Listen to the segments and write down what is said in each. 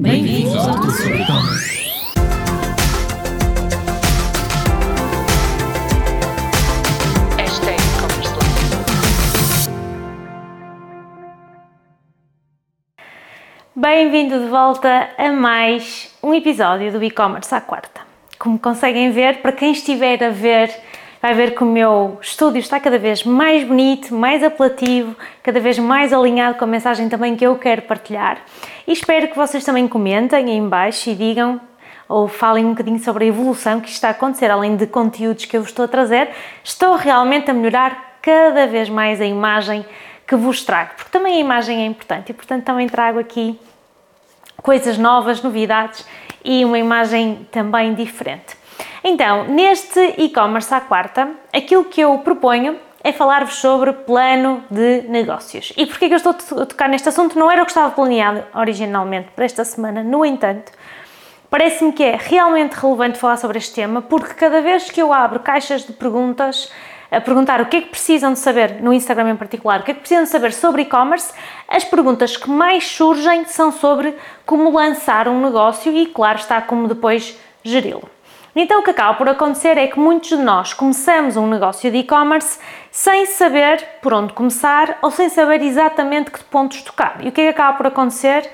Bem-vindos ao e-commerce life. Bem-vindo de volta a mais um episódio do e-commerce à quarta. Como conseguem ver, para quem estiver a ver, vai ver que o meu estúdio está cada vez mais bonito, mais apelativo, cada vez mais alinhado com a mensagem também que eu quero partilhar. E espero que vocês também comentem aí em baixo e digam ou falem um bocadinho sobre a evolução que está a acontecer, além de conteúdos que eu vos estou a trazer, estou realmente a melhorar cada vez mais a imagem que vos trago, porque também a imagem é importante e portanto também trago aqui coisas novas, novidades e uma imagem também diferente. Então, neste e-commerce à quarta, aquilo que eu proponho é falar-vos sobre plano de negócios. E porquê que eu estou a tocar neste assunto? Não era o que estava planeado originalmente para esta semana, no entanto, parece-me que é realmente relevante falar sobre este tema, porque cada vez que eu abro caixas de perguntas, a perguntar o que é que precisam de saber, no Instagram em particular, o que é que precisam de saber sobre e-commerce, as perguntas que mais surgem são sobre como lançar um negócio e, claro está, como depois geri-lo. Então, o que acaba por acontecer é que muitos de nós começamos um negócio de e-commerce sem saber por onde começar ou sem saber exatamente que pontos tocar. E o que é que acaba por acontecer?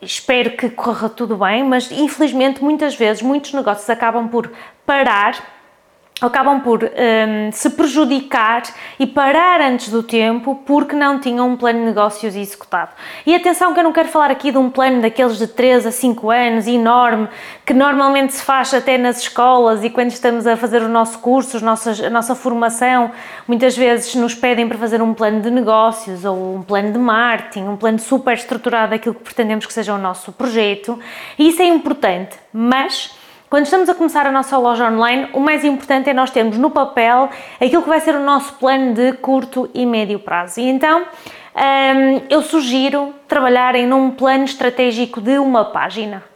Espero que corra tudo bem, mas infelizmente muitas vezes muitos negócios acabam por parar acabam por um, se prejudicar e parar antes do tempo porque não tinham um plano de negócios executado. E atenção que eu não quero falar aqui de um plano daqueles de 3 a 5 anos, enorme, que normalmente se faz até nas escolas e quando estamos a fazer o nosso curso, os nossos, a nossa formação, muitas vezes nos pedem para fazer um plano de negócios ou um plano de marketing, um plano super estruturado daquilo que pretendemos que seja o nosso projeto. E isso é importante, mas quando estamos a começar a nossa loja online, o mais importante é nós termos no papel aquilo que vai ser o nosso plano de curto e médio prazo. E então hum, eu sugiro trabalharem num plano estratégico de uma página.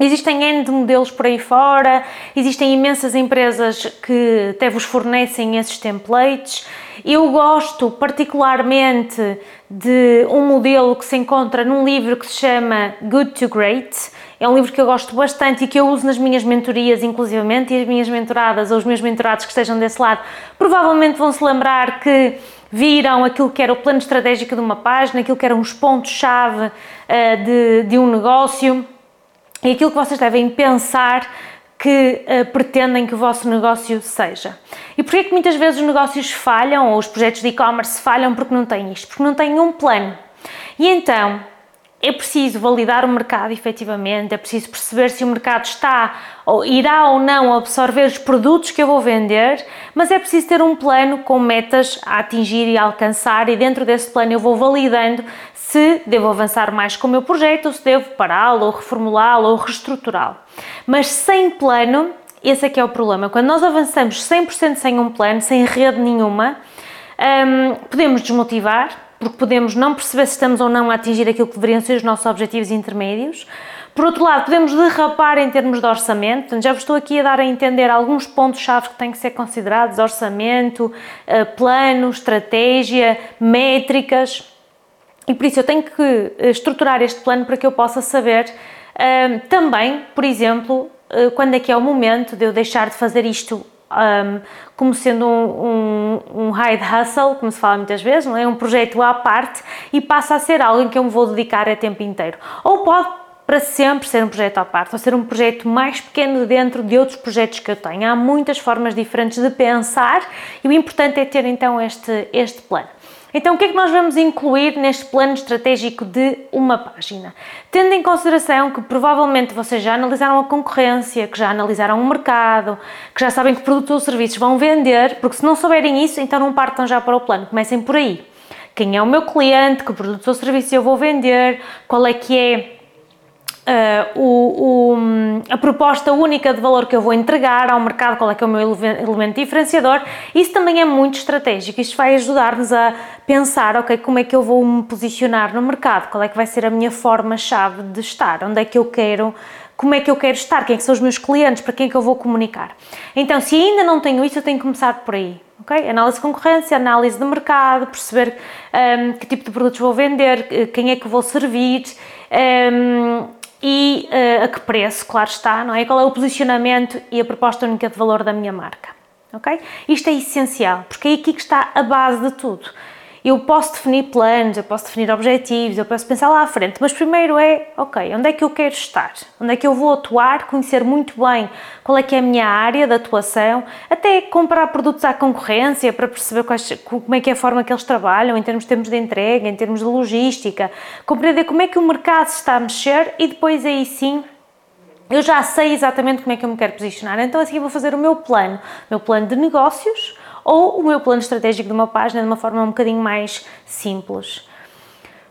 Existem N de modelos por aí fora, existem imensas empresas que até vos fornecem esses templates. Eu gosto particularmente de um modelo que se encontra num livro que se chama Good to Great. É um livro que eu gosto bastante e que eu uso nas minhas mentorias, inclusivamente, e as minhas mentoradas ou os meus mentorados que estejam desse lado provavelmente vão se lembrar que viram aquilo que era o plano estratégico de uma página, aquilo que eram os pontos-chave uh, de, de um negócio e aquilo que vocês devem pensar que uh, pretendem que o vosso negócio seja. E porquê que muitas vezes os negócios falham ou os projetos de e-commerce falham porque não têm isto? Porque não têm um plano. E então, é preciso validar o mercado efetivamente, é preciso perceber se o mercado está ou irá ou não absorver os produtos que eu vou vender, mas é preciso ter um plano com metas a atingir e a alcançar, e dentro desse plano eu vou validando se devo avançar mais com o meu projeto, ou se devo pará-lo, ou reformulá-lo, ou reestruturá-lo. Mas sem plano, esse é que é o problema. Quando nós avançamos 100% sem um plano, sem rede nenhuma, hum, podemos desmotivar, porque podemos não perceber se estamos ou não a atingir aquilo que deveriam ser os nossos objetivos intermédios. Por outro lado, podemos derrapar em termos de orçamento, Portanto, já vos estou aqui a dar a entender alguns pontos-chave que têm que ser considerados: orçamento, eh, plano, estratégia, métricas. E por isso eu tenho que eh, estruturar este plano para que eu possa saber um, também, por exemplo, uh, quando é que é o momento de eu deixar de fazer isto um, como sendo um, um, um hide hustle, como se fala muitas vezes, é? um projeto à parte e passa a ser algo em que eu me vou dedicar a tempo inteiro. Ou pode para sempre ser um projeto à parte, ou ser um projeto mais pequeno dentro de outros projetos que eu tenho. Há muitas formas diferentes de pensar e o importante é ter então este, este plano. Então, o que é que nós vamos incluir neste plano estratégico de uma página? Tendo em consideração que provavelmente vocês já analisaram a concorrência, que já analisaram o mercado, que já sabem que produtos ou serviços vão vender, porque se não souberem isso, então não partam já para o plano, comecem por aí. Quem é o meu cliente, que produtos ou serviços eu vou vender, qual é que é Uh, o, a proposta única de valor que eu vou entregar ao mercado, qual é que é o meu elemento diferenciador, isso também é muito estratégico. Isto vai ajudar-nos a pensar, ok, como é que eu vou me posicionar no mercado, qual é que vai ser a minha forma-chave de estar, onde é que eu quero, como é que eu quero estar, quem é que são os meus clientes, para quem é que eu vou comunicar. Então, se ainda não tenho isso, eu tenho que começar por aí. Okay? Análise de concorrência, análise de mercado, perceber um, que tipo de produtos vou vender, quem é que vou servir, um, e uh, a que preço, claro está, não é? Qual é o posicionamento e a proposta única de valor da minha marca, ok? Isto é essencial, porque é aqui que está a base de tudo. Eu posso definir planos, eu posso definir objetivos, eu posso pensar lá à frente, mas primeiro é, ok, onde é que eu quero estar? Onde é que eu vou atuar? Conhecer muito bem qual é que é a minha área de atuação, até comprar produtos à concorrência para perceber quais, como é que é a forma que eles trabalham, em termos de termos de entrega, em termos de logística, compreender como é que o mercado está a mexer e depois aí sim eu já sei exatamente como é que eu me quero posicionar. Então assim eu vou fazer o meu plano, o meu plano de negócios, ou o meu plano estratégico de uma página de uma forma um bocadinho mais simples.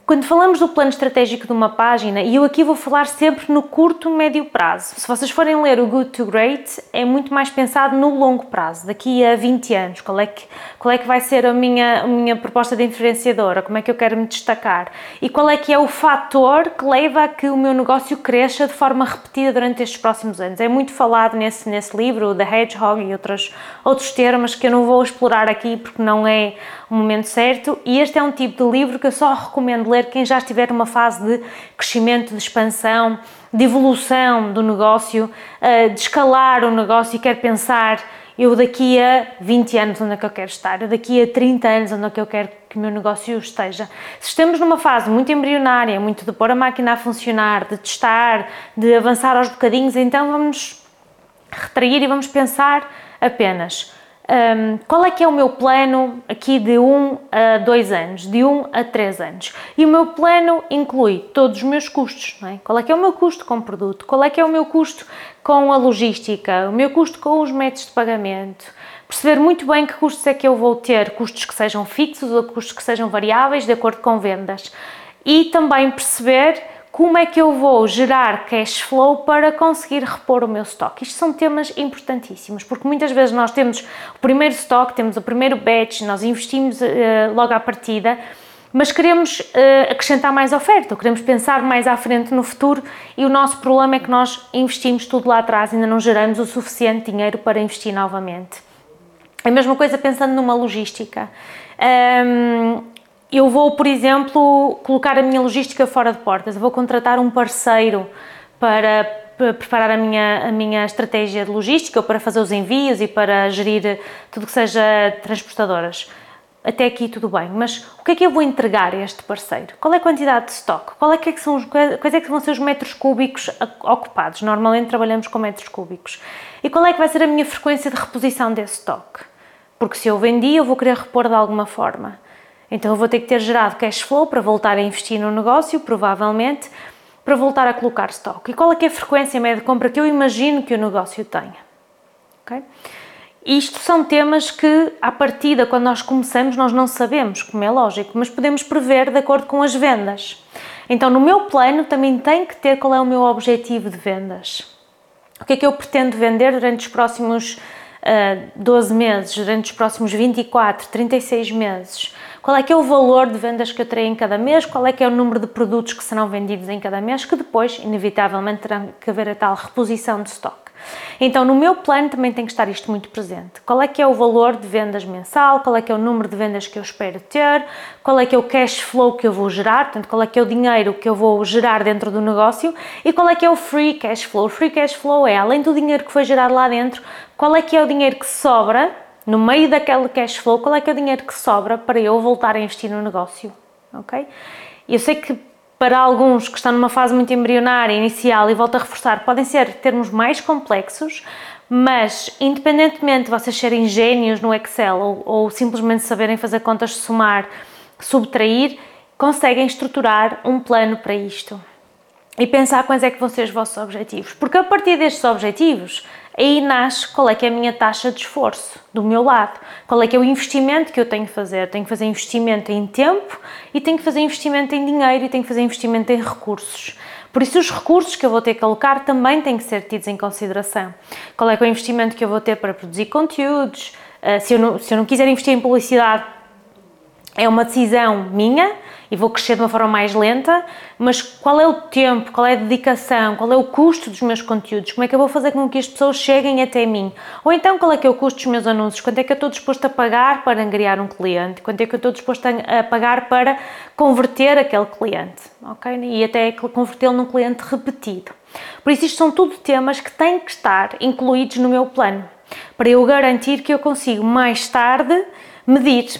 Quando falamos do plano estratégico de uma página, e eu aqui vou falar sempre no curto, médio prazo. Se vocês forem ler o Good to Great, é muito mais pensado no longo prazo, daqui a 20 anos. Qual é que, qual é que vai ser a minha, a minha proposta de diferenciadora? Como é que eu quero me destacar? E qual é que é o fator que leva a que o meu negócio cresça de forma repetida durante estes próximos anos? É muito falado nesse, nesse livro, The Hedgehog e outros, outros termos que eu não vou explorar aqui porque não é o momento certo. E este é um tipo de livro que eu só recomendo ler quem já estiver numa fase de crescimento, de expansão, de evolução do negócio, eh, de escalar o negócio e quer pensar eu daqui a 20 anos onde é que eu quero estar, eu daqui a 30 anos onde é que eu quero que o meu negócio esteja. Se estamos numa fase muito embrionária, muito de pôr a máquina a funcionar, de testar, de avançar aos bocadinhos, então vamos retrair e vamos pensar apenas um, qual é que é o meu plano aqui de 1 um a 2 anos, de 1 um a 3 anos? E o meu plano inclui todos os meus custos, é? Qual é que é o meu custo com o produto? Qual é que é o meu custo com a logística? O meu custo com os métodos de pagamento? Perceber muito bem que custos é que eu vou ter, custos que sejam fixos ou custos que sejam variáveis de acordo com vendas. E também perceber como é que eu vou gerar cash flow para conseguir repor o meu estoque? Isto são temas importantíssimos, porque muitas vezes nós temos o primeiro estoque, temos o primeiro batch, nós investimos uh, logo à partida, mas queremos uh, acrescentar mais oferta, queremos pensar mais à frente no futuro e o nosso problema é que nós investimos tudo lá atrás, ainda não geramos o suficiente dinheiro para investir novamente. A mesma coisa pensando numa logística. Um, eu vou, por exemplo, colocar a minha logística fora de portas, eu vou contratar um parceiro para preparar a minha, a minha estratégia de logística, para fazer os envios e para gerir tudo que seja transportadoras. Até aqui tudo bem, mas o que é que eu vou entregar a este parceiro? Qual é a quantidade de estoque? Qual é que, é que são os, quais é que vão ser os metros cúbicos ocupados? Normalmente trabalhamos com metros cúbicos. E qual é que vai ser a minha frequência de reposição desse estoque? Porque se eu vendi, eu vou querer repor de alguma forma. Então eu vou ter que ter gerado cash flow para voltar a investir no negócio, provavelmente, para voltar a colocar stock. E qual é que é a frequência média de compra que eu imagino que o negócio tenha? Okay? Isto são temas que, à partida, quando nós começamos, nós não sabemos, como é lógico, mas podemos prever de acordo com as vendas. Então, no meu plano, também tem que ter qual é o meu objetivo de vendas. O que é que eu pretendo vender durante os próximos uh, 12 meses, durante os próximos 24, 36 meses? Qual é que é o valor de vendas que eu terei em cada mês, qual é que é o número de produtos que serão vendidos em cada mês, que depois, inevitavelmente, terá que haver a tal reposição de stock. Então, no meu plano também tem que estar isto muito presente. Qual é que é o valor de vendas mensal, qual é que é o número de vendas que eu espero ter, qual é que é o cash flow que eu vou gerar, portanto, qual é que é o dinheiro que eu vou gerar dentro do negócio e qual é que é o free cash flow. O free cash flow é, além do dinheiro que foi gerado lá dentro, qual é que é o dinheiro que sobra no meio daquele cash flow, qual é que é o dinheiro que sobra para eu voltar a investir no negócio, ok? Eu sei que para alguns que estão numa fase muito embrionária, inicial, e volto a reforçar, podem ser termos mais complexos, mas independentemente de vocês serem gênios no Excel ou, ou simplesmente saberem fazer contas de somar, subtrair, conseguem estruturar um plano para isto e pensar quais é que vão ser os vossos objetivos. Porque a partir destes objetivos, aí nasce qual é que é a minha taxa de esforço do meu lado, qual é que é o investimento que eu tenho que fazer. Tenho que fazer investimento em tempo e tenho que fazer investimento em dinheiro e tenho que fazer investimento em recursos. Por isso, os recursos que eu vou ter que alocar também têm que ser tidos em consideração. Qual é que é o investimento que eu vou ter para produzir conteúdos? Uh, se, eu não, se eu não quiser investir em publicidade, é uma decisão minha e vou crescer de uma forma mais lenta, mas qual é o tempo, qual é a dedicação, qual é o custo dos meus conteúdos, como é que eu vou fazer com que as pessoas cheguem até mim? Ou então qual é que é o custo dos meus anúncios, quanto é que eu estou disposto a pagar para angariar um cliente, quanto é que eu estou disposto a pagar para converter aquele cliente, ok? E até convertê-lo num cliente repetido. Por isso, isto são tudo temas que têm que estar incluídos no meu plano, para eu garantir que eu consigo mais tarde medir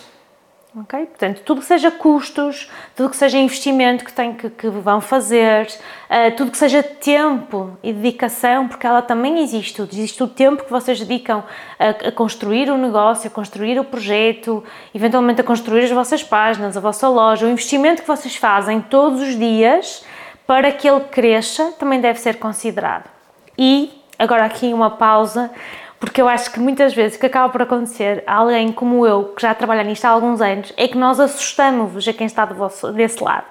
Portanto, tudo que seja custos, tudo que seja investimento que, tem, que, que vão fazer, uh, tudo que seja tempo e dedicação, porque ela também existe, existe o tempo que vocês dedicam a, a, construir o negócio, a construir o projeto, eventualmente a construir as vossas páginas, a vossa loja, o investimento que vocês fazem todos os dias para que ele cresça também deve ser considerado. E agora aqui uma pausa, porque eu acho que muitas vezes o que acaba por acontecer a alguém como eu, que já trabalha nisto há alguns anos, é que nós assustamos a quem está vosso, desse lado.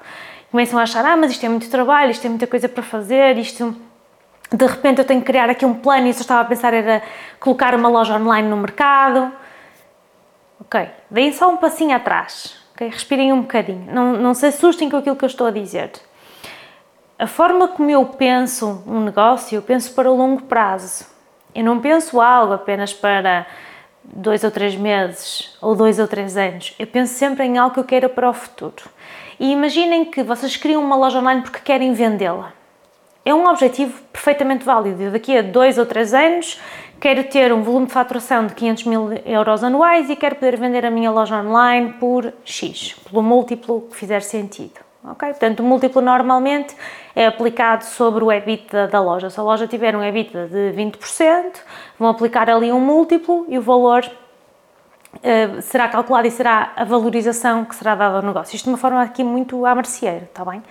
Começam a achar, ah, mas isto é muito trabalho, isto é muita coisa para fazer, isto... De repente eu tenho que criar aqui um plano e isso eu estava a pensar era colocar uma loja online no mercado. Ok, deem só um passinho atrás, ok? Respirem um bocadinho, não, não se assustem com aquilo que eu estou a dizer. A forma como eu penso um negócio, eu penso para o longo prazo eu não penso algo apenas para dois ou três meses ou dois ou três anos. Eu penso sempre em algo que eu queira para o futuro. E imaginem que vocês criam uma loja online porque querem vendê-la. É um objetivo perfeitamente válido. Eu daqui a dois ou três anos quero ter um volume de faturação de 500 mil euros anuais e quero poder vender a minha loja online por X, pelo múltiplo que fizer sentido. Ok? Portanto, o múltiplo normalmente é aplicado sobre o EBITDA da loja. Se a loja tiver um EBITDA de 20%, vão aplicar ali um múltiplo e o valor uh, será calculado e será a valorização que será dada ao negócio. Isto de uma forma aqui muito à está bem?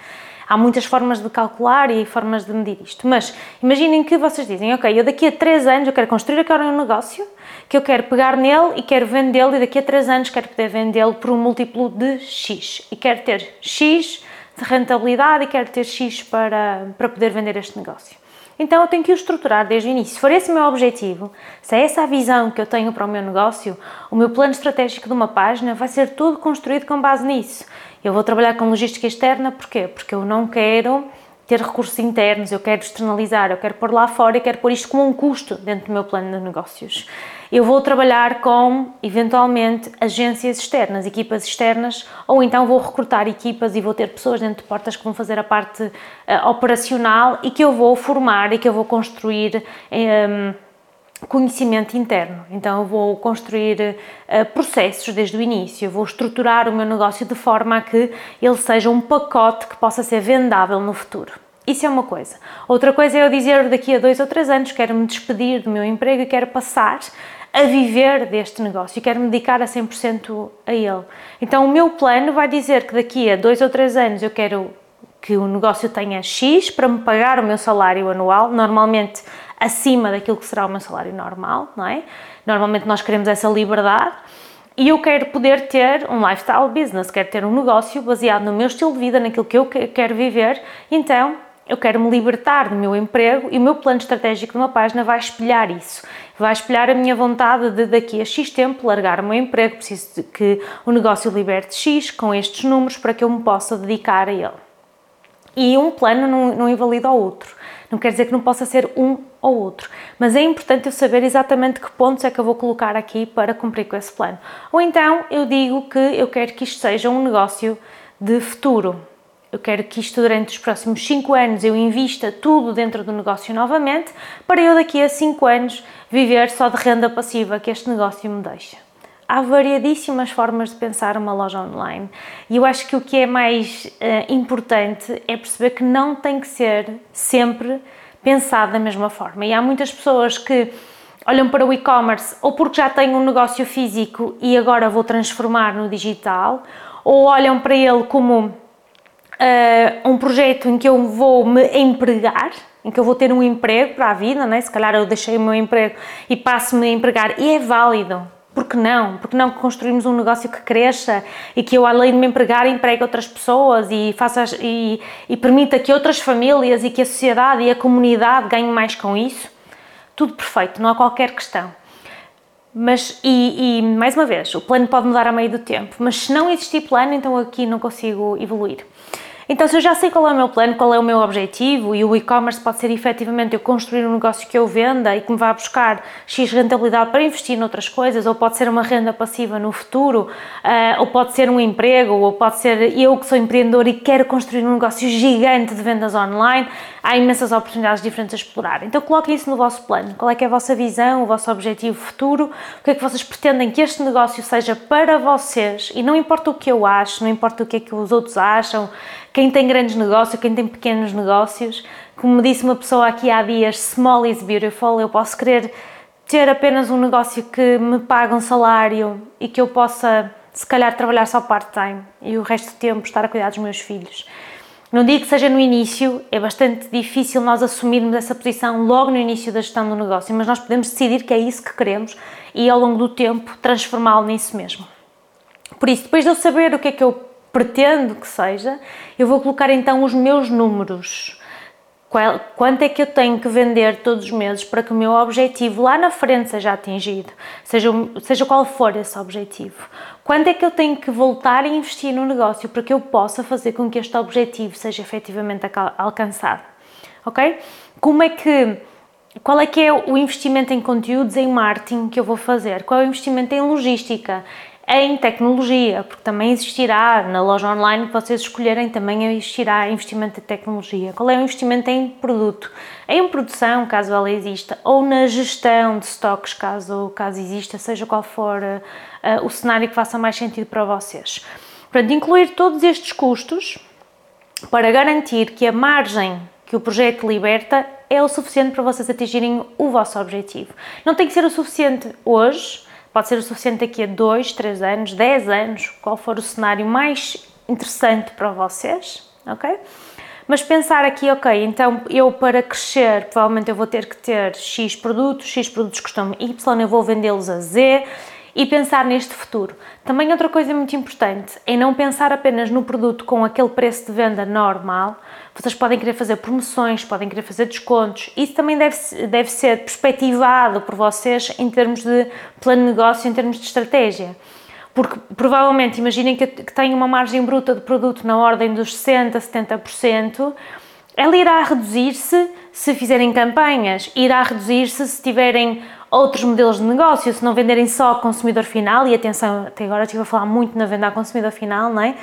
Há muitas formas de calcular e formas de medir isto, mas imaginem que vocês dizem, ok, eu daqui a 3 anos eu quero construir agora um negócio que eu quero pegar nele e quero vendê-lo e daqui a 3 anos quero poder vendê-lo por um múltiplo de X e quero ter X de rentabilidade e quero ter X para, para poder vender este negócio. Então eu tenho que o estruturar desde o início. Se for esse o meu objetivo, se é essa a visão que eu tenho para o meu negócio, o meu plano estratégico de uma página vai ser todo construído com base nisso. Eu vou trabalhar com logística externa, porquê? Porque eu não quero ter recursos internos, eu quero externalizar, eu quero pôr lá fora e quero pôr isto como um custo dentro do meu plano de negócios eu vou trabalhar com, eventualmente, agências externas, equipas externas, ou então vou recrutar equipas e vou ter pessoas dentro de portas que vão fazer a parte uh, operacional e que eu vou formar e que eu vou construir. Um, ehm, conhecimento interno. Então eu vou construir uh, processos desde o início, eu vou estruturar o meu negócio de forma a que ele seja um pacote que possa ser vendável no futuro. Isso é uma coisa. Outra coisa é eu dizer daqui a dois ou três anos quero me despedir do meu emprego e quero passar a viver deste negócio e quero me dedicar a 100% a ele. Então o meu plano vai dizer que daqui a dois ou três anos eu quero que o negócio tenha X para me pagar o meu salário anual, normalmente acima daquilo que será o meu salário normal, não é? Normalmente nós queremos essa liberdade e eu quero poder ter um lifestyle business, quero ter um negócio baseado no meu estilo de vida, naquilo que eu quero viver, então eu quero me libertar do meu emprego e o meu plano estratégico de uma página vai espelhar isso. Vai espelhar a minha vontade de daqui a X tempo largar o meu emprego, preciso que o negócio liberte X com estes números para que eu me possa dedicar a ele. E um plano não, não invalida o outro. Não quer dizer que não possa ser um ou outro, mas é importante eu saber exatamente que pontos é que eu vou colocar aqui para cumprir com esse plano. Ou então eu digo que eu quero que isto seja um negócio de futuro, eu quero que isto durante os próximos 5 anos eu invista tudo dentro do negócio novamente, para eu daqui a 5 anos viver só de renda passiva que este negócio me deixa. Há variadíssimas formas de pensar uma loja online e eu acho que o que é mais uh, importante é perceber que não tem que ser sempre pensado da mesma forma. E há muitas pessoas que olham para o e-commerce ou porque já têm um negócio físico e agora vou transformar no digital, ou olham para ele como uh, um projeto em que eu vou me empregar, em que eu vou ter um emprego para a vida, né? se calhar eu deixei o meu emprego e passo-me a empregar, e é válido. Por que não? Porque não construímos um negócio que cresça e que eu, além de me empregar, empregue outras pessoas e, faça, e, e permita que outras famílias e que a sociedade e a comunidade ganhem mais com isso? Tudo perfeito, não há qualquer questão. Mas, e, e, mais uma vez, o plano pode mudar a meio do tempo, mas se não existir plano, então aqui não consigo evoluir. Então, se eu já sei qual é o meu plano, qual é o meu objetivo, e o e-commerce pode ser efetivamente eu construir um negócio que eu venda e que me vá buscar X rentabilidade para investir noutras coisas, ou pode ser uma renda passiva no futuro, uh, ou pode ser um emprego, ou pode ser eu que sou empreendedor e quero construir um negócio gigante de vendas online, há imensas oportunidades diferentes a explorar. Então, coloquem isso no vosso plano. Qual é que é a vossa visão, o vosso objetivo futuro, o que é que vocês pretendem que este negócio seja para vocês, e não importa o que eu acho, não importa o que é que os outros acham, quem tem grandes negócios, quem tem pequenos negócios, como disse uma pessoa aqui há dias, small is beautiful, eu posso querer ter apenas um negócio que me paga um salário e que eu possa, se calhar, trabalhar só part-time e o resto do tempo estar a cuidar dos meus filhos. Não digo que seja no início, é bastante difícil nós assumirmos essa posição logo no início da gestão do negócio, mas nós podemos decidir que é isso que queremos e ao longo do tempo transformá-lo nisso mesmo. Por isso, depois de eu saber o que é que eu pretendo que seja, eu vou colocar então os meus números. Quanto é que eu tenho que vender todos os meses para que o meu objetivo lá na frente seja atingido, seja, seja qual for esse objetivo? Quanto é que eu tenho que voltar a investir no negócio para que eu possa fazer com que este objetivo seja efetivamente alcançado? Ok? Como é que qual é que é o investimento em conteúdos, em marketing que eu vou fazer? Qual é o investimento em logística, em tecnologia, porque também existirá na loja online que vocês escolherem, também existirá investimento em tecnologia. Qual é o investimento em produto? Em produção, caso ela exista, ou na gestão de estoques, caso, caso exista, seja qual for uh, o cenário que faça mais sentido para vocês. Portanto, incluir todos estes custos para garantir que a margem que o projeto liberta é o suficiente para vocês atingirem o vosso objetivo. Não tem que ser o suficiente hoje, Pode ser o suficiente daqui a 2, 3 anos, 10 anos, qual for o cenário mais interessante para vocês, ok? Mas pensar aqui, ok, então eu para crescer provavelmente eu vou ter que ter X produtos, X produtos custam Y, eu vou vendê-los a Z e pensar neste futuro. Também outra coisa muito importante é não pensar apenas no produto com aquele preço de venda normal, vocês podem querer fazer promoções, podem querer fazer descontos. Isso também deve, deve ser perspectivado por vocês em termos de plano de negócio, em termos de estratégia. Porque provavelmente, imaginem que, que têm uma margem bruta de produto na ordem dos 60%, 70%, ela irá reduzir-se se fizerem campanhas, irá reduzir-se se tiverem outros modelos de negócio, se não venderem só ao consumidor final, e atenção, até agora estive a falar muito na venda ao consumidor final, não é?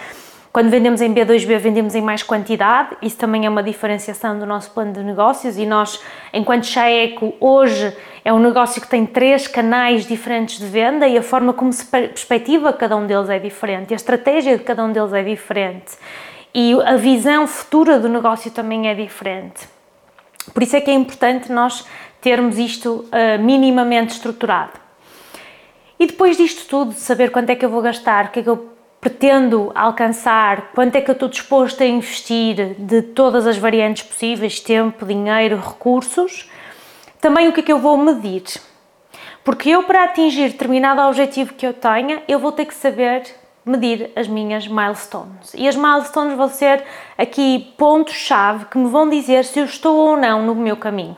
Quando vendemos em B2B, vendemos em mais quantidade, isso também é uma diferenciação do nosso plano de negócios e nós, enquanto Chaeco, hoje é um negócio que tem três canais diferentes de venda e a forma como se perspectiva cada um deles é diferente, a estratégia de cada um deles é diferente e a visão futura do negócio também é diferente. Por isso é que é importante nós termos isto uh, minimamente estruturado. E depois disto tudo, saber quanto é que eu vou gastar, o que é que eu pretendo alcançar, quanto é que eu estou disposto a investir de todas as variantes possíveis, tempo, dinheiro, recursos, também o que é que eu vou medir. Porque eu, para atingir determinado objetivo que eu tenha, eu vou ter que saber medir as minhas milestones. E as milestones vão ser aqui pontos-chave que me vão dizer se eu estou ou não no meu caminho.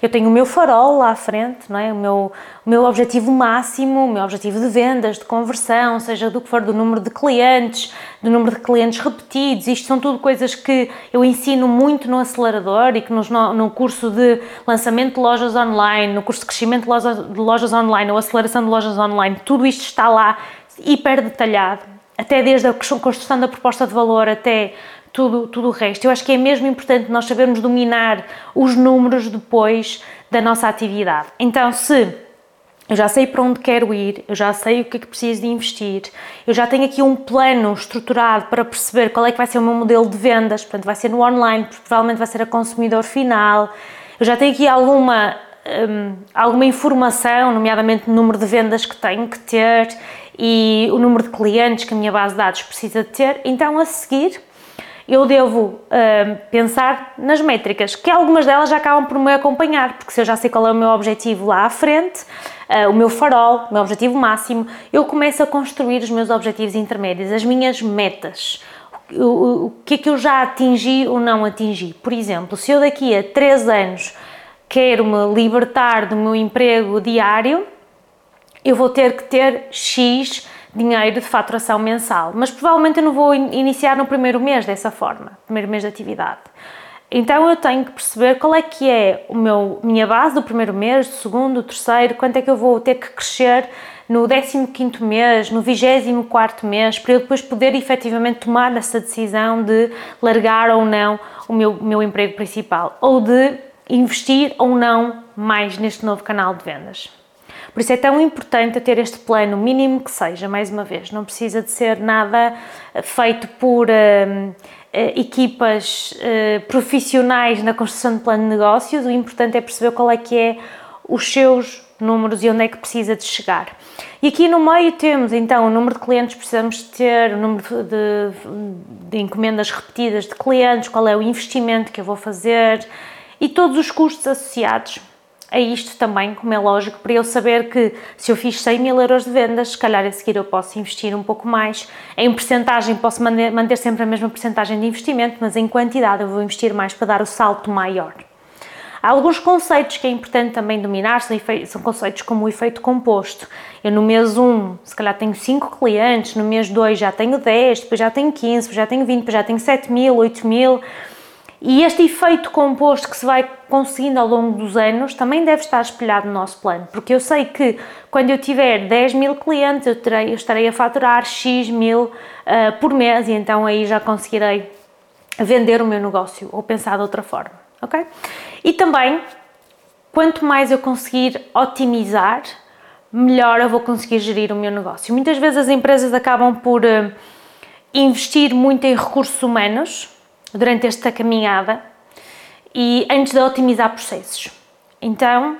Eu tenho o meu farol lá à frente, não é? o, meu, o meu objetivo máximo, o meu objetivo de vendas, de conversão, seja do que for, do número de clientes, do número de clientes repetidos. Isto são tudo coisas que eu ensino muito no acelerador e que nos, no, no curso de lançamento de lojas online, no curso de crescimento de lojas, de lojas online ou aceleração de lojas online, tudo isto está lá hiper detalhado, até desde a construção da proposta de valor até tudo, tudo o resto. Eu acho que é mesmo importante nós sabermos dominar os números depois da nossa atividade. Então, se eu já sei para onde quero ir, eu já sei o que é que preciso de investir, eu já tenho aqui um plano estruturado para perceber qual é que vai ser o meu modelo de vendas, portanto vai ser no online, provavelmente vai ser a consumidor final, eu já tenho aqui alguma, hum, alguma informação, nomeadamente o número de vendas que tenho que ter e o número de clientes que a minha base de dados precisa ter, então a seguir eu devo uh, pensar nas métricas, que algumas delas já acabam por me acompanhar, porque se eu já sei qual é o meu objetivo lá à frente, uh, o meu farol, o meu objetivo máximo, eu começo a construir os meus objetivos intermédios, as minhas metas. O, o, o que é que eu já atingi ou não atingi? Por exemplo, se eu daqui a 3 anos quero me libertar do meu emprego diário, eu vou ter que ter X dinheiro de faturação mensal, mas provavelmente eu não vou iniciar no primeiro mês dessa forma, primeiro mês de atividade. Então eu tenho que perceber qual é que é o meu minha base do primeiro mês, do segundo, do terceiro, quanto é que eu vou ter que crescer no 15º mês, no 24º mês, para eu depois poder efetivamente tomar essa decisão de largar ou não o meu, meu emprego principal, ou de investir ou não mais neste novo canal de vendas. Por isso é tão importante ter este plano, mínimo que seja, mais uma vez, não precisa de ser nada feito por uh, equipas uh, profissionais na construção de plano de negócios, o importante é perceber qual é que é os seus números e onde é que precisa de chegar. E aqui no meio temos então o número de clientes. Que precisamos ter, o número de, de encomendas repetidas de clientes, qual é o investimento que eu vou fazer e todos os custos associados a isto também, como é lógico, para eu saber que se eu fiz 100 mil euros de vendas, se calhar a seguir eu posso investir um pouco mais. Em percentagem posso manter sempre a mesma percentagem de investimento, mas em quantidade eu vou investir mais para dar o salto maior. Há alguns conceitos que é importante também dominar, são, conceitos como o efeito composto. Eu no mês 1, se calhar tenho 5 clientes, no mês 2 já tenho 10, depois já tenho 15, depois já tenho 20, depois já tenho 7 mil, 8 mil. E este efeito composto que se vai conseguindo ao longo dos anos também deve estar espelhado no nosso plano, porque eu sei que quando eu tiver 10 mil clientes eu, terei, eu estarei a faturar X mil uh, por mês e então aí já conseguirei vender o meu negócio ou pensar de outra forma, ok? E também, quanto mais eu conseguir otimizar, melhor eu vou conseguir gerir o meu negócio. Muitas vezes as empresas acabam por uh, investir muito em recursos humanos, durante esta caminhada e antes de otimizar processos. Então,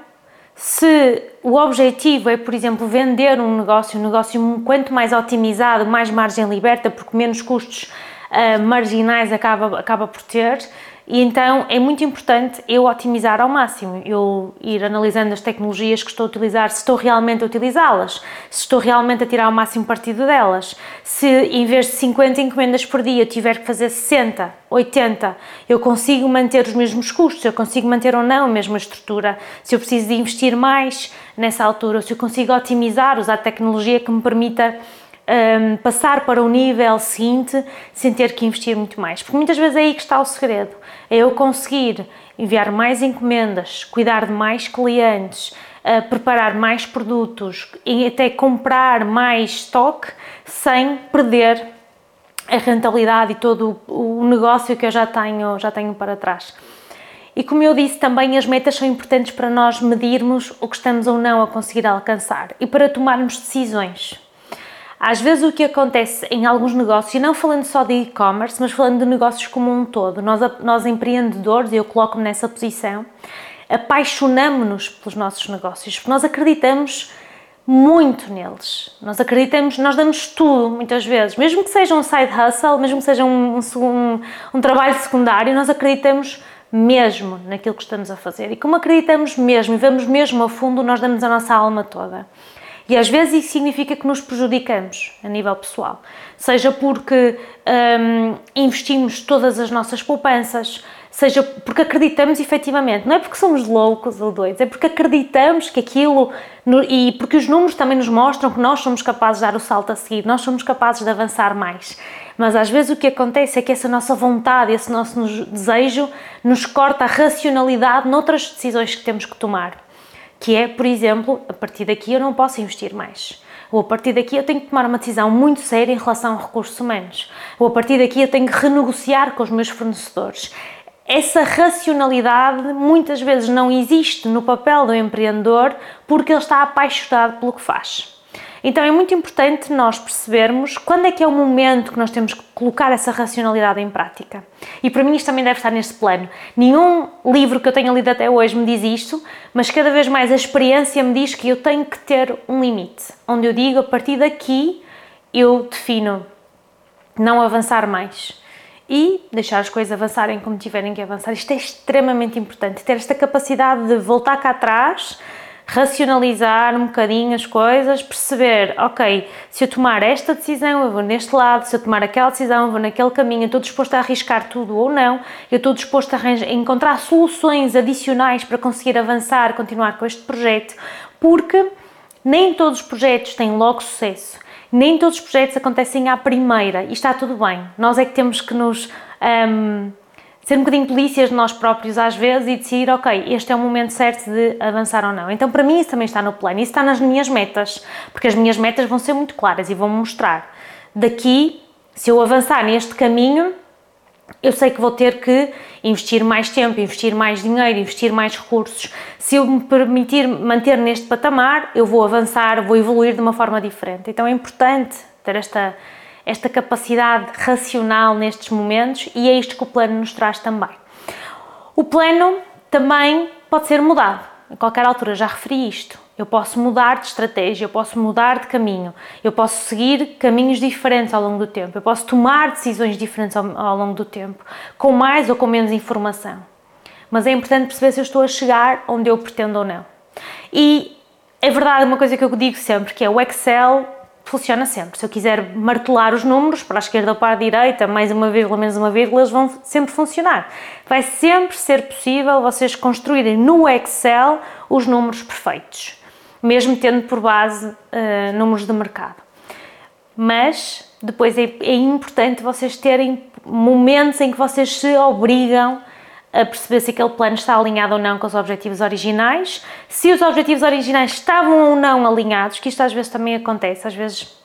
se o objetivo é, por exemplo, vender um negócio, um negócio quanto mais otimizado, mais margem liberta, porque menos custos uh, marginais acaba, acaba por ter, e então é muito importante eu otimizar ao máximo, eu ir analisando as tecnologias que estou a utilizar, se estou realmente a utilizá-las, se estou realmente a tirar o máximo partido delas, se em vez de 50 encomendas por dia eu tiver que fazer 60, 80, eu consigo manter os mesmos custos, eu consigo manter ou não a mesma estrutura, se eu preciso de investir mais nessa altura, se eu consigo otimizar, usar tecnologia que me permita um, passar para o nível seguinte sem ter que investir muito mais. Porque muitas vezes é aí que está o segredo: é eu conseguir enviar mais encomendas, cuidar de mais clientes, uh, preparar mais produtos e até comprar mais estoque sem perder a rentabilidade e todo o negócio que eu já tenho, já tenho para trás. E como eu disse, também as metas são importantes para nós medirmos o que estamos ou não a conseguir alcançar e para tomarmos decisões. Às vezes o que acontece em alguns negócios, e não falando só de e-commerce, mas falando de negócios como um todo, nós, nós empreendedores, e eu coloco-me nessa posição, apaixonamos-nos pelos nossos negócios, porque nós acreditamos muito neles. Nós acreditamos, nós damos tudo muitas vezes, mesmo que seja um side hustle, mesmo que seja um, um, um trabalho secundário, nós acreditamos mesmo naquilo que estamos a fazer. E como acreditamos mesmo e vamos mesmo a fundo, nós damos a nossa alma toda. E às vezes isso significa que nos prejudicamos a nível pessoal, seja porque hum, investimos todas as nossas poupanças, seja porque acreditamos efetivamente, não é porque somos loucos ou doidos, é porque acreditamos que aquilo e porque os números também nos mostram que nós somos capazes de dar o salto a seguir, nós somos capazes de avançar mais. Mas às vezes o que acontece é que essa nossa vontade, esse nosso desejo nos corta a racionalidade noutras decisões que temos que tomar que é, por exemplo, a partir daqui eu não posso investir mais. Ou a partir daqui eu tenho que tomar uma decisão muito séria em relação a recursos humanos. Ou a partir daqui eu tenho que renegociar com os meus fornecedores. Essa racionalidade muitas vezes não existe no papel do empreendedor porque ele está apaixonado pelo que faz. Então é muito importante nós percebermos quando é que é o momento que nós temos que colocar essa racionalidade em prática. E para mim isto também deve estar neste plano. Nenhum livro que eu tenha lido até hoje me diz isto, mas cada vez mais a experiência me diz que eu tenho que ter um limite, onde eu digo a partir daqui eu defino não avançar mais e deixar as coisas avançarem como tiverem que avançar. Isto é extremamente importante, ter esta capacidade de voltar cá atrás racionalizar um bocadinho as coisas, perceber, ok, se eu tomar esta decisão, eu vou neste lado, se eu tomar aquela decisão, eu vou naquele caminho, eu estou disposto a arriscar tudo ou não, eu estou disposto a encontrar soluções adicionais para conseguir avançar, continuar com este projeto, porque Nem todos os projetos têm logo sucesso, nem todos os projetos acontecem à primeira e está tudo bem. Nós é que temos que nos um, ser um bocadinho polícias de nós próprios às vezes e decidir, ok, este é o momento certo de avançar ou não. Então, para mim, isso também está no plano, isso está nas minhas metas, porque as minhas metas vão ser muito claras e vão mostrar daqui, se eu avançar neste caminho, eu sei que vou ter que investir mais tempo, investir mais dinheiro, investir mais recursos. Se eu me permitir manter neste patamar, eu vou avançar, vou evoluir de uma forma diferente. Então é importante ter esta esta capacidade racional nestes momentos e é isto que o plano nos traz também. O plano também pode ser mudado, a qualquer altura, já referi isto. Eu posso mudar de estratégia, eu posso mudar de caminho, eu posso seguir caminhos diferentes ao longo do tempo, eu posso tomar decisões diferentes ao, ao longo do tempo, com mais ou com menos informação. Mas é importante perceber se eu estou a chegar onde eu pretendo ou não. E é verdade uma coisa que eu digo sempre, que é o Excel funciona sempre. Se eu quiser martelar os números para a esquerda ou para a direita, mais uma vírgula, menos uma vírgula, eles vão sempre funcionar. Vai sempre ser possível vocês construírem no Excel os números perfeitos, mesmo tendo por base uh, números de mercado. Mas depois é, é importante vocês terem momentos em que vocês se obrigam a perceber se aquele plano está alinhado ou não com os objetivos originais, se os objetivos originais estavam ou não alinhados, que isto às vezes também acontece, às vezes,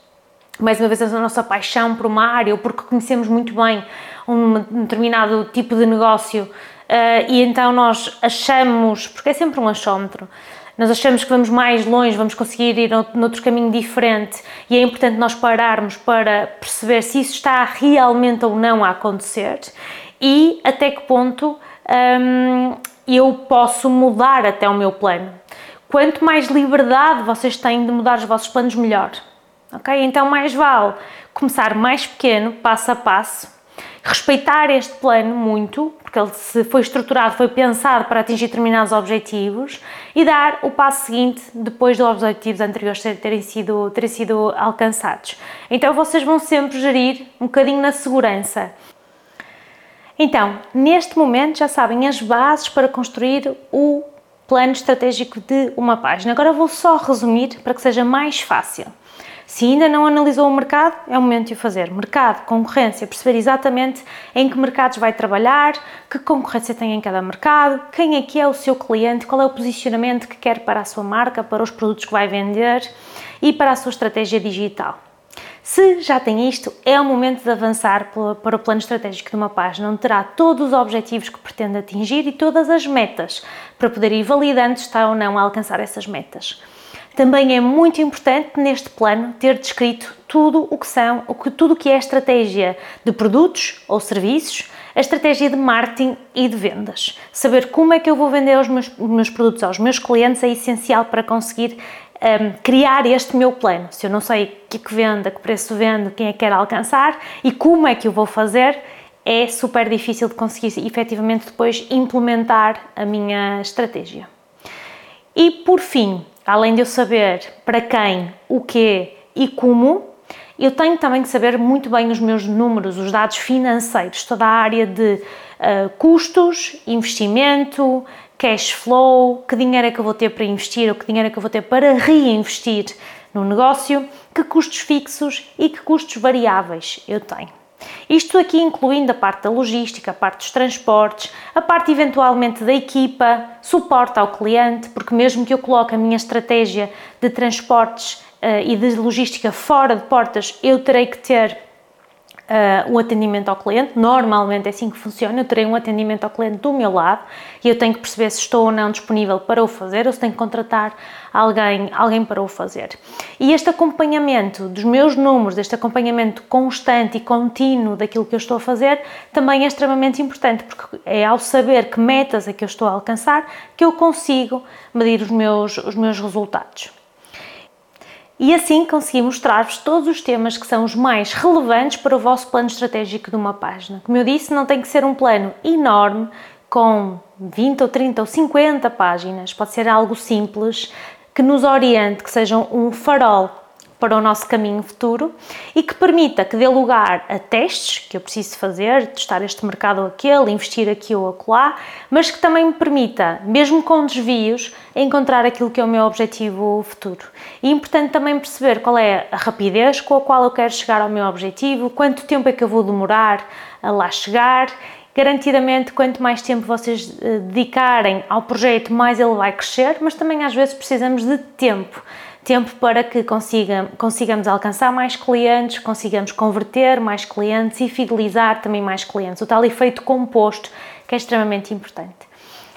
mais uma vez, a nossa paixão por uma área ou porque conhecemos muito bem um determinado tipo de negócio uh, e então nós achamos, porque é sempre um achómetro, nós achamos que vamos mais longe, vamos conseguir ir noutro caminho diferente e é importante nós pararmos para perceber se isso está realmente ou não a acontecer e até que ponto eu posso mudar até o meu plano. Quanto mais liberdade vocês têm de mudar os vossos planos, melhor. Ok? Então, mais vale começar mais pequeno, passo a passo, respeitar este plano muito, porque ele se foi estruturado, foi pensado para atingir determinados objetivos e dar o passo seguinte depois dos objetivos anteriores terem sido, terem sido alcançados. Então vocês vão sempre gerir um bocadinho na segurança. Então, neste momento já sabem as bases para construir o plano estratégico de uma página. Agora vou só resumir para que seja mais fácil. Se ainda não analisou o mercado, é o momento de o fazer. Mercado, concorrência, perceber exatamente em que mercados vai trabalhar, que concorrência tem em cada mercado, quem é que é o seu cliente, qual é o posicionamento que quer para a sua marca, para os produtos que vai vender e para a sua estratégia digital. Se já tem isto, é o momento de avançar para o plano estratégico de uma página, onde terá todos os objetivos que pretende atingir e todas as metas, para poder ir validando se está ou não a alcançar essas metas. Também é muito importante neste plano ter descrito tudo o que são, tudo o que é estratégia de produtos ou serviços, a estratégia de marketing e de vendas. Saber como é que eu vou vender os meus, os meus produtos aos meus clientes é essencial para conseguir um, criar este meu plano. Se eu não sei o que é que vendo, a que preço vendo, quem é que quero alcançar e como é que eu vou fazer, é super difícil de conseguir efetivamente depois implementar a minha estratégia. E por fim, além de eu saber para quem, o que e como, eu tenho também que saber muito bem os meus números, os dados financeiros, toda a área de uh, custos, investimento, cash flow, que dinheiro é que eu vou ter para investir ou que dinheiro é que eu vou ter para reinvestir no negócio, que custos fixos e que custos variáveis eu tenho. Isto aqui incluindo a parte da logística, a parte dos transportes, a parte eventualmente da equipa, suporte ao cliente, porque mesmo que eu coloque a minha estratégia de transportes uh, e de logística fora de portas, eu terei que ter uh, um atendimento ao cliente. Normalmente é assim que funciona. Eu terei um atendimento ao cliente do meu lado e eu tenho que perceber se estou ou não disponível para o fazer ou se tenho que contratar alguém, alguém para o fazer. E este acompanhamento dos meus números, este acompanhamento constante e contínuo daquilo que eu estou a fazer, também é extremamente importante, porque é ao saber que metas é que eu estou a alcançar que eu consigo medir os meus, os meus resultados e assim consegui mostrar-vos todos os temas que são os mais relevantes para o vosso plano estratégico de uma página. Como eu disse, não tem que ser um plano enorme com 20 ou 30 ou 50 páginas, pode ser algo simples que nos oriente, que seja um farol para o nosso caminho futuro e que permita que dê lugar a testes que eu preciso fazer, testar este mercado ou aquele, investir aqui ou acolá, mas que também me permita, mesmo com desvios, encontrar aquilo que é o meu objetivo futuro. E é importante também perceber qual é a rapidez com a qual eu quero chegar ao meu objetivo, quanto tempo é que eu vou demorar a lá chegar garantidamente quanto mais tempo vocês eh, dedicarem ao projeto, mais ele vai crescer, mas também às vezes precisamos de tempo tempo para que consiga, consigamos alcançar mais clientes, consigamos converter mais clientes e fidelizar também mais clientes. O tal efeito composto que é extremamente importante.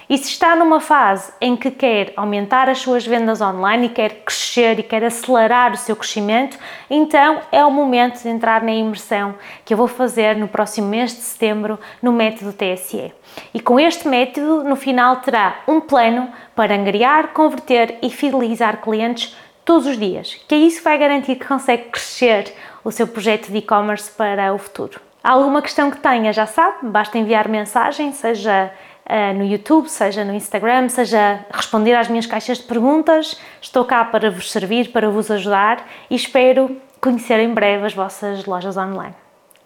E se está numa fase em que quer aumentar as suas vendas online e quer crescer e quer acelerar o seu crescimento, então é o momento de entrar na imersão que eu vou fazer no próximo mês de setembro no método TSE. E com este método, no final, terá um plano para angariar, converter e fidelizar clientes todos os dias, que é isso que vai garantir que consegue crescer o seu projeto de e-commerce para o futuro. Há alguma questão que tenha, já sabe, basta enviar mensagem, seja uh, no YouTube, seja no Instagram, seja responder às minhas caixas de perguntas. Estou cá para vos servir, para vos ajudar e espero conhecer em breve as vossas lojas online.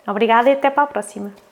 Obrigada e até para a próxima!